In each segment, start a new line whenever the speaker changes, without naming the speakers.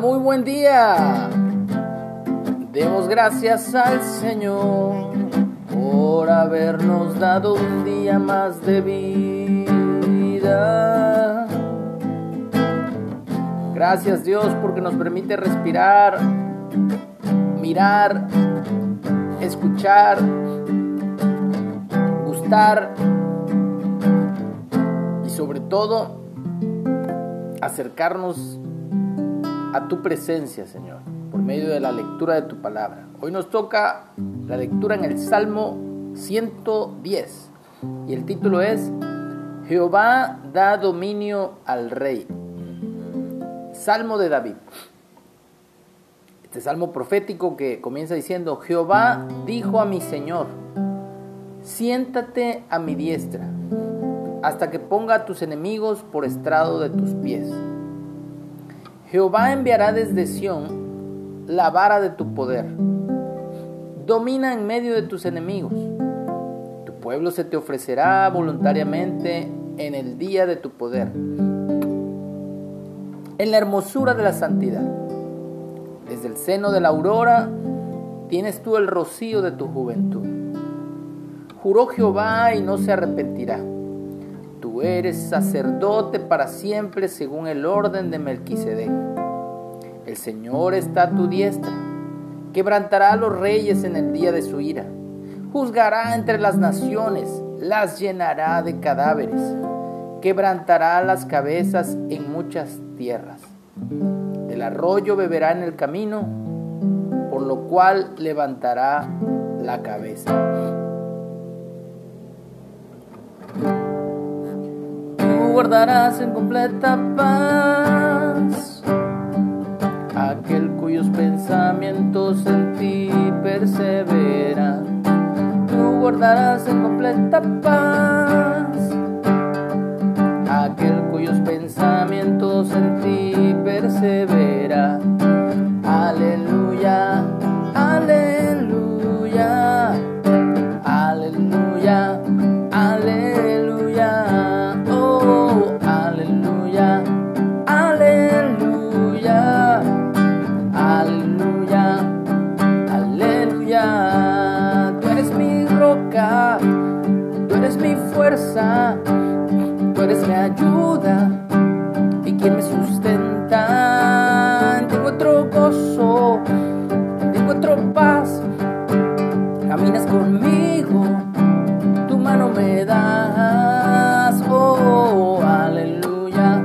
Muy buen día. Demos gracias al Señor por habernos dado un día más de vida. Gracias Dios porque nos permite respirar, mirar, escuchar, gustar y sobre todo acercarnos a tu presencia, Señor, por medio de la lectura de tu palabra. Hoy nos toca la lectura en el Salmo 110 y el título es Jehová da dominio al rey. Salmo de David. Este salmo profético que comienza diciendo, Jehová dijo a mi Señor, siéntate a mi diestra, hasta que ponga a tus enemigos por estrado de tus pies. Jehová enviará desde Sión la vara de tu poder. Domina en medio de tus enemigos. Tu pueblo se te ofrecerá voluntariamente en el día de tu poder. En la hermosura de la santidad. Desde el seno de la aurora tienes tú el rocío de tu juventud. Juró Jehová y no se arrepentirá Eres sacerdote para siempre según el orden de Melquisedec. El Señor está a tu diestra. Quebrantará a los reyes en el día de su ira. Juzgará entre las naciones, las llenará de cadáveres. Quebrantará las cabezas en muchas tierras. Del arroyo beberá en el camino, por lo cual levantará la cabeza. Guardarás en completa paz aquel cuyos pensamientos en ti perseveran. Tú guardarás en completa paz tú eres mi ayuda y quien me sustenta. Tengo otro gozo, tengo otro paz, caminas conmigo, tu mano me das. Oh, aleluya,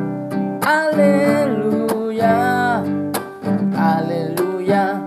aleluya, aleluya.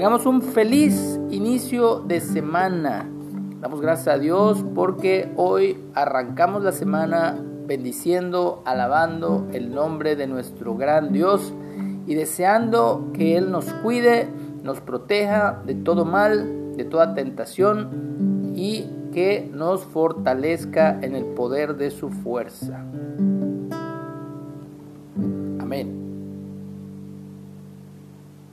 tengamos un feliz inicio de semana. Damos gracias a Dios porque hoy arrancamos la semana bendiciendo, alabando el nombre de nuestro gran Dios y deseando que Él nos cuide nos proteja de todo mal, de toda tentación y que nos fortalezca en el poder de su fuerza. Amén.